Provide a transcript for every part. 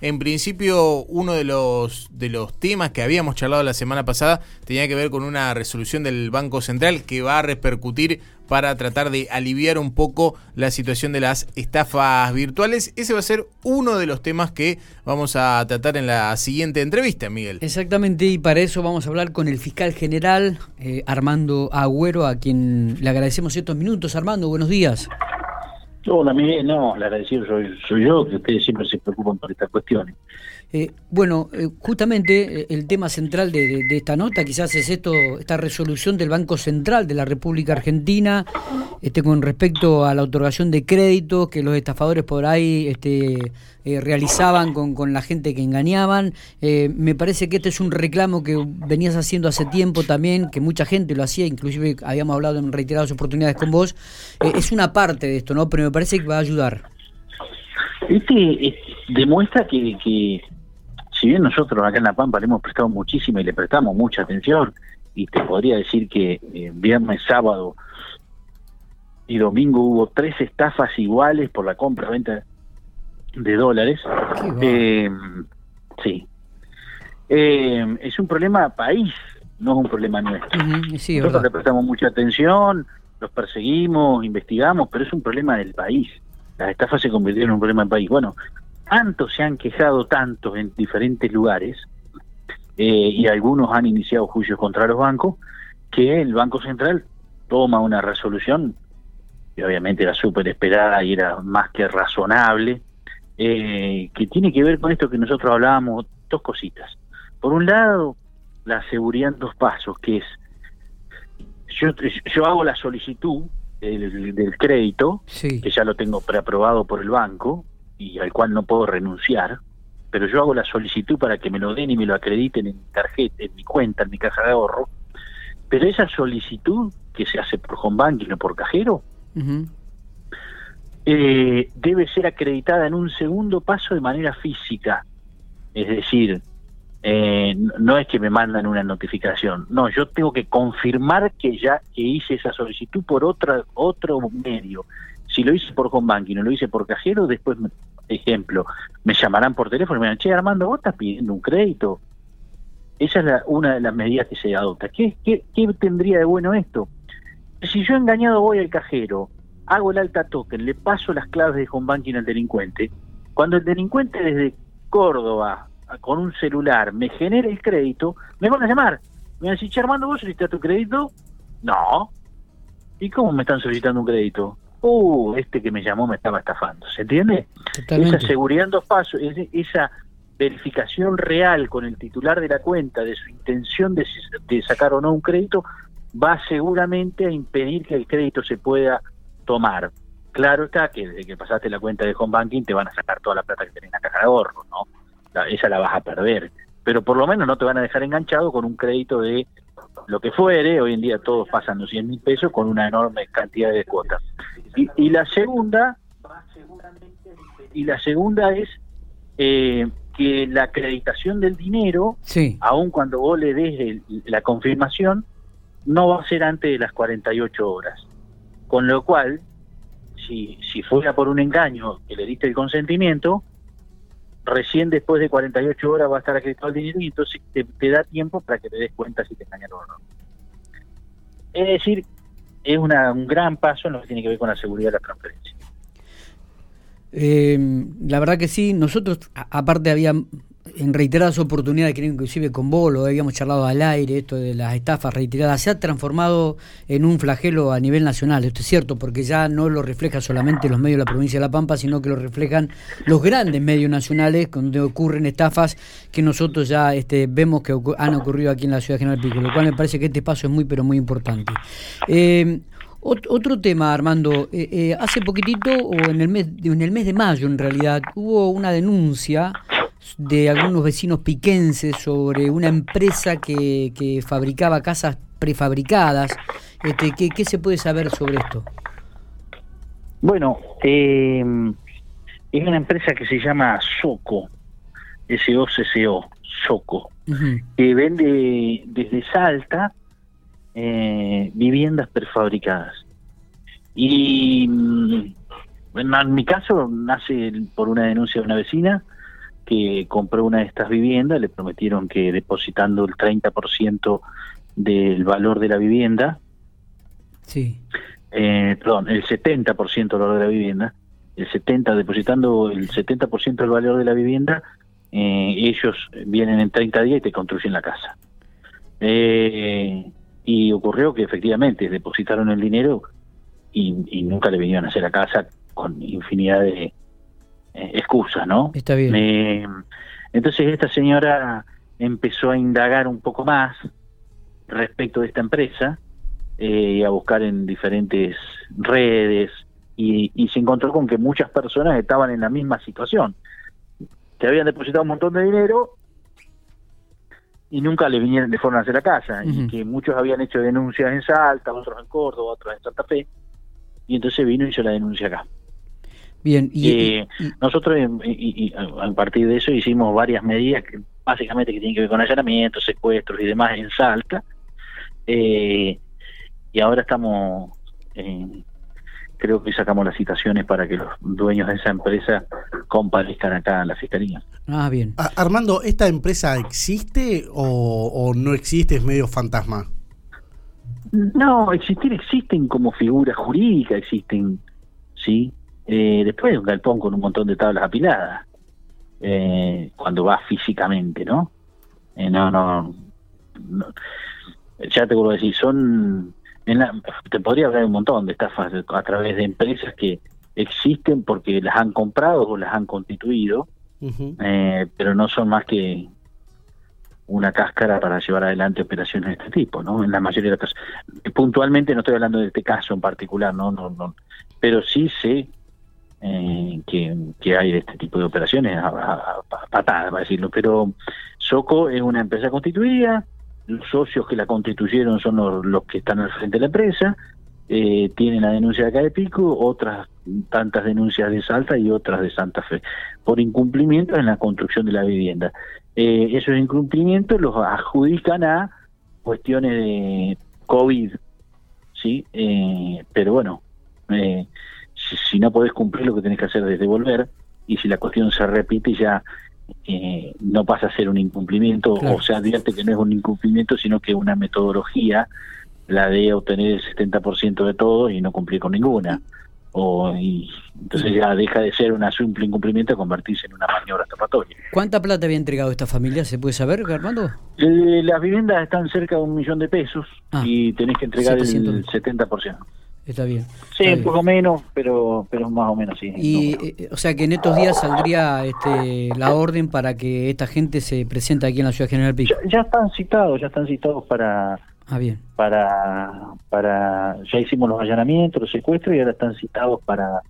En principio, uno de los, de los temas que habíamos charlado la semana pasada tenía que ver con una resolución del Banco Central que va a repercutir para tratar de aliviar un poco la situación de las estafas virtuales. Ese va a ser uno de los temas que vamos a tratar en la siguiente entrevista, Miguel. Exactamente, y para eso vamos a hablar con el fiscal general eh, Armando Agüero, a quien le agradecemos estos minutos. Armando, buenos días. Hola, no, el agradecido soy, yo, que ustedes siempre se preocupan por estas cuestiones. Eh, bueno, eh, justamente eh, el tema central de, esta nota quizás es esto, esta resolución del Banco Central de la República Argentina este, con respecto a la otorgación de créditos que los estafadores por ahí este, realizaban con, con, la gente que engañaban. me parece que este es un reclamo que venías haciendo hace tiempo también, que mucha gente lo hacía, inclusive habíamos hablado en reiteradas oportunidades con vos. es una parte de esto, ¿no? Parece que va a ayudar. Este demuestra que, que si bien nosotros acá en La Pampa le hemos prestado muchísima y le prestamos mucha atención, y te podría decir que eh, viernes, sábado y domingo hubo tres estafas iguales por la compra-venta de dólares. Eh, sí. Eh, es un problema país, no es un problema nuestro. nosotros le prestamos mucha atención, los perseguimos, investigamos, pero es un problema del país. Las estafas se convirtieron en un problema del país. Bueno, tanto se han quejado tantos en diferentes lugares eh, y algunos han iniciado juicios contra los bancos que el Banco Central toma una resolución que obviamente era súper esperada y era más que razonable eh, que tiene que ver con esto que nosotros hablábamos dos cositas por un lado la seguridad en dos pasos que es yo, yo hago la solicitud del, del crédito que ya lo tengo preaprobado por el banco y al cual no puedo renunciar, pero yo hago la solicitud para que me lo den y me lo acrediten en mi tarjeta, en mi cuenta, en mi caja de ahorro, pero esa solicitud que se hace por home banking o por cajero, eh, debe ser acreditada en un segundo paso de manera física, es decir, eh, no es que me mandan una notificación, no, yo tengo que confirmar que ya que hice esa solicitud por otra otro medio. Si lo hice por home banking o lo hice por cajero, después ejemplo, me llamarán por teléfono y me dirán, che, Armando, vos estás pidiendo un crédito. Esa es una de las medidas que se adopta. ¿Qué, ¿Qué, qué, tendría de bueno esto? Si yo engañado voy al cajero, hago el alta token, le paso las claves de home banking al delincuente, cuando el delincuente desde Córdoba con un celular me genera el crédito, me van a llamar. Me van a decir, che, Armando, ¿vos solicitas tu crédito? No. ¿Y cómo me están solicitando un crédito? uh, este que me llamó me estaba estafando, ¿se entiende? Esa seguridad en dos pasos, esa verificación real con el titular de la cuenta de su intención de, sacar o no un crédito, va seguramente a impedir que el crédito se pueda tomar. Claro está que desde que pasaste la cuenta de home banking te van a sacar toda la plata que tenés en la caja de ahorro, ¿no? Esa la vas a perder. Pero por lo menos no te van a dejar enganchado con un crédito de lo que fuere, hoy en día todos pasan los 100 mil pesos con una enorme cantidad de cuotas. Y, la segunda, y la segunda es eh, que la acreditación del dinero, aun cuando vos le des la confirmación, no va a ser antes de las 48 horas. Con lo cual, si, si fuera por un engaño que le diste el consentimiento, recién después de 48 horas va a estar acreditado el dinero y entonces te, da tiempo para que te des cuenta si te engañaron o no. Es decir, es una, un gran paso en lo que tiene que ver con la seguridad de la transferencia. Eh, la verdad que sí, nosotros aparte había en reiteradas oportunidades, creo inclusive con vos lo habíamos charlado al aire, esto de las estafas reiteradas, se ha transformado en un flagelo a nivel nacional, esto es cierto, porque ya no lo refleja solamente los medios de la provincia de La Pampa, sino que lo reflejan los grandes medios nacionales, donde ocurren estafas que nosotros ya este, vemos que han ocurrido aquí en la ciudad General Pico, lo cual me parece que este paso es muy, pero muy importante. Eh, otro tema, Armando. Eh, eh, hace poquitito, o en el, mes, en el mes de mayo en realidad, hubo una denuncia de algunos vecinos piquenses sobre una empresa que, que fabricaba casas prefabricadas. Este, ¿qué, ¿Qué se puede saber sobre esto? Bueno, eh, es una empresa que se llama Soco, S-O-C-C-O, Soco, que vende desde Salta eh, viviendas prefabricadas. Y mm, en mi caso nace por una denuncia de una vecina que compró una de estas viviendas, le prometieron que depositando el 30% del valor de la vivienda, sí. eh, perdón, el 70% del valor de la vivienda, el 70, depositando el 70% del valor de la vivienda, eh, ellos vienen en 30 días y te construyen la casa. Eh, y ocurrió que efectivamente depositaron el dinero y, y nunca le vinieron a hacer la casa con infinidad de eh, excusas, ¿no? Está bien. Eh, entonces esta señora empezó a indagar un poco más respecto de esta empresa eh, y a buscar en diferentes redes y, y se encontró con que muchas personas estaban en la misma situación, que habían depositado un montón de dinero y nunca le vinieron de forma a hacer la casa, y que muchos habían hecho denuncias en Salta, otros en Córdoba, otros en Santa Fe, y entonces vino y hizo la denuncia acá. Bien, y, Eh, y- Nosotros, em, y- y- y a partir de eso, hicimos varias medidas que básicamente que tienen que ver con allanamientos, secuestros y demás en Salta. Eh, y ahora estamos, eh, creo que sacamos las citaciones para que los dueños de esa empresa comparezcan acá a la fiscalía. ah, bien. A- Armando, ¿esta empresa existe o, o no existe? Es medio fantasma. No, existir existen como figura jurídica, existen, ¿sí? Eh, después de un galpón con un montón de tablas apiladas, eh, cuando va físicamente, ¿no? Eh, no, no, no. Ya te vuelvo a decir, son, en la- te podría hablar un montón de estafas a través de empresas que existen porque las han comprado o las han constituido, eh, pero no son más que una cáscara para llevar adelante operaciones de este tipo, ¿no? En la mayoría de los casos. Puntualmente no estoy hablando de este caso en particular, no, no, no. Pero sí sé eh, que, hay de este tipo de operaciones a, patadas, para decirlo. Pero Soco es una empresa constituida, los socios que la constituyeron son los, los que están al frente de la empresa, eh, tienen la denuncia de acá de Pico, otras tantas denuncias de Salta y otras de Santa Fe, por incumplimientos en la construcción de la vivienda. Eh, esos incumplimientos los adjudican a cuestiones de COVID, ¿sí? Eh, pero bueno, eh, si, no podés cumplir lo que tenés que hacer es devolver, y si la cuestión se repite ya eh, no pasa a ser un incumplimiento, Claro. o se advierte que no es un incumplimiento, sino que una metodología, la de obtener el 70% de todo y no cumplir con ninguna. O, y, entonces ya deja de ser un simple incumplimiento a convertirse en una maniobra tapatoria. ¿Cuánta plata había entregado esta familia? ¿Se puede saber, Armando? Eh, las viviendas están cerca de un millón de pesos Ah, y tenés que entregar 700. el 70%. Está bien. Sí, está un bien. poco menos, pero pero más o menos sí. Y, número. eh, o sea que en estos días saldría este, la orden para que esta gente se presente aquí en la ciudad General Pico. ya, ya están citados, ya están citados para Ah, bien. para para ya hicimos los allanamientos, los secuestros y ahora están citados para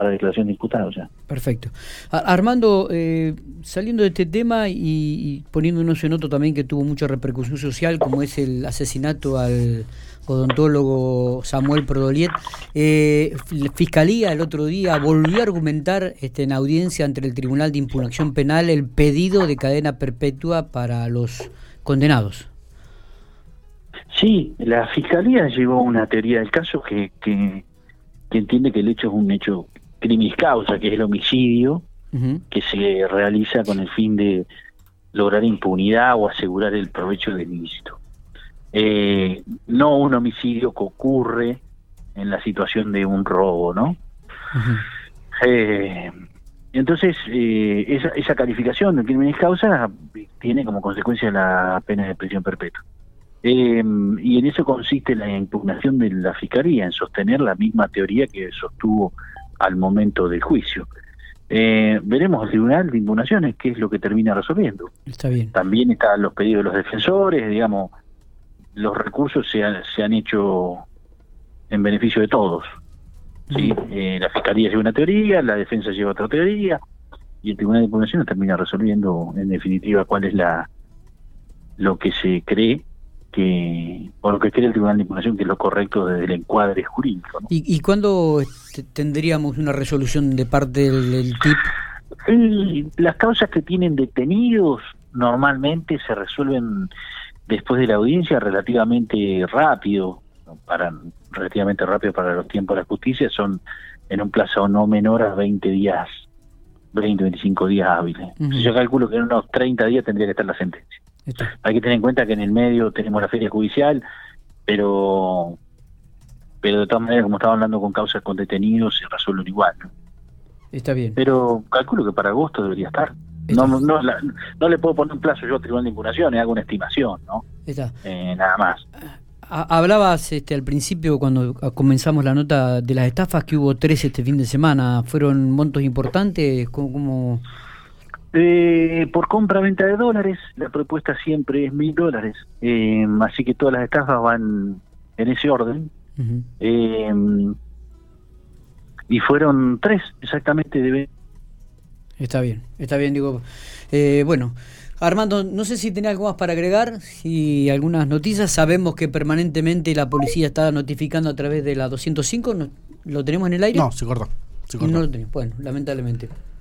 para declaración de imputados ya. Perfecto. Armando, eh, saliendo de este tema y, y poniéndonos en otro también que tuvo mucha repercusión social, como es el asesinato al odontólogo Samuel Prodoliet, eh, la Fiscalía el otro día volvió a argumentar este, en audiencia ante el Tribunal de Impugnación Penal el pedido de cadena perpetua para los condenados. Sí, la fiscalía llevó una teoría del caso que, que, que entiende que el hecho es un hecho criminis causa, que es el homicidio, que se realiza con el fin de lograr impunidad o asegurar el provecho del ilícito. Eh, no un homicidio que ocurre en la situación de un robo, ¿no? Eh, entonces, eh, esa, esa calificación de crímenes causa tiene como consecuencia la pena de prisión perpetua. Eh, y en eso consiste la impugnación de la Fiscalía, en sostener la misma teoría que sostuvo al momento del juicio. Eh, veremos el Tribunal de Impugnaciones qué es lo que termina resolviendo. Está bien. También están los pedidos de los defensores, digamos, los recursos se han, se han hecho en beneficio de todos. ¿sí? Eh, la Fiscalía lleva una teoría, la defensa lleva otra teoría, y el Tribunal de Impugnaciones termina resolviendo, en definitiva, cuál es la lo que se cree que, o lo que cree el Tribunal de Impugnación que es lo correcto desde el encuadre jurídico. ¿no? ¿Y, y cuándo este, tendríamos una resolución de parte del, del TIP? Las causas que tienen detenidos normalmente se resuelven después de la audiencia relativamente rápido, para relativamente rápido para los tiempos de la justicia, son en un plazo no menor a 20 días 20, 25 días hábiles. Yo calculo que en unos 30 días tendría que estar la sentencia. Está. Hay que tener en cuenta que en el medio tenemos la feria judicial, pero pero de todas maneras, como estaba hablando con causas con detenidos, se resuelven igual. ¿no? Está bien. Pero calculo que para agosto debería estar. No, no, la- no le puedo poner un plazo yo a Tribunal de Impugnación, hago una estimación, ¿no? Está. Eh, nada más. Ha- Hablabas este, al principio, cuando comenzamos la nota de las estafas, que hubo tres este fin de semana. ¿Fueron montos importantes? ¿Cómo, cómo- Eh, por compra-venta de dólares, la propuesta siempre es mil dólares. Eh, así que todas las estafas van en ese orden. Eh, y fueron tres exactamente de Está bien, está bien, digo. Eh, bueno, Armando, no sé si tenés algo más para agregar, si algunas noticias. Sabemos que permanentemente la policía está notificando a través de la 205. ¿no- ¿Lo tenemos en el aire? No, se cortó. Se cortó. No lo tenemos. Bueno, lamentablemente.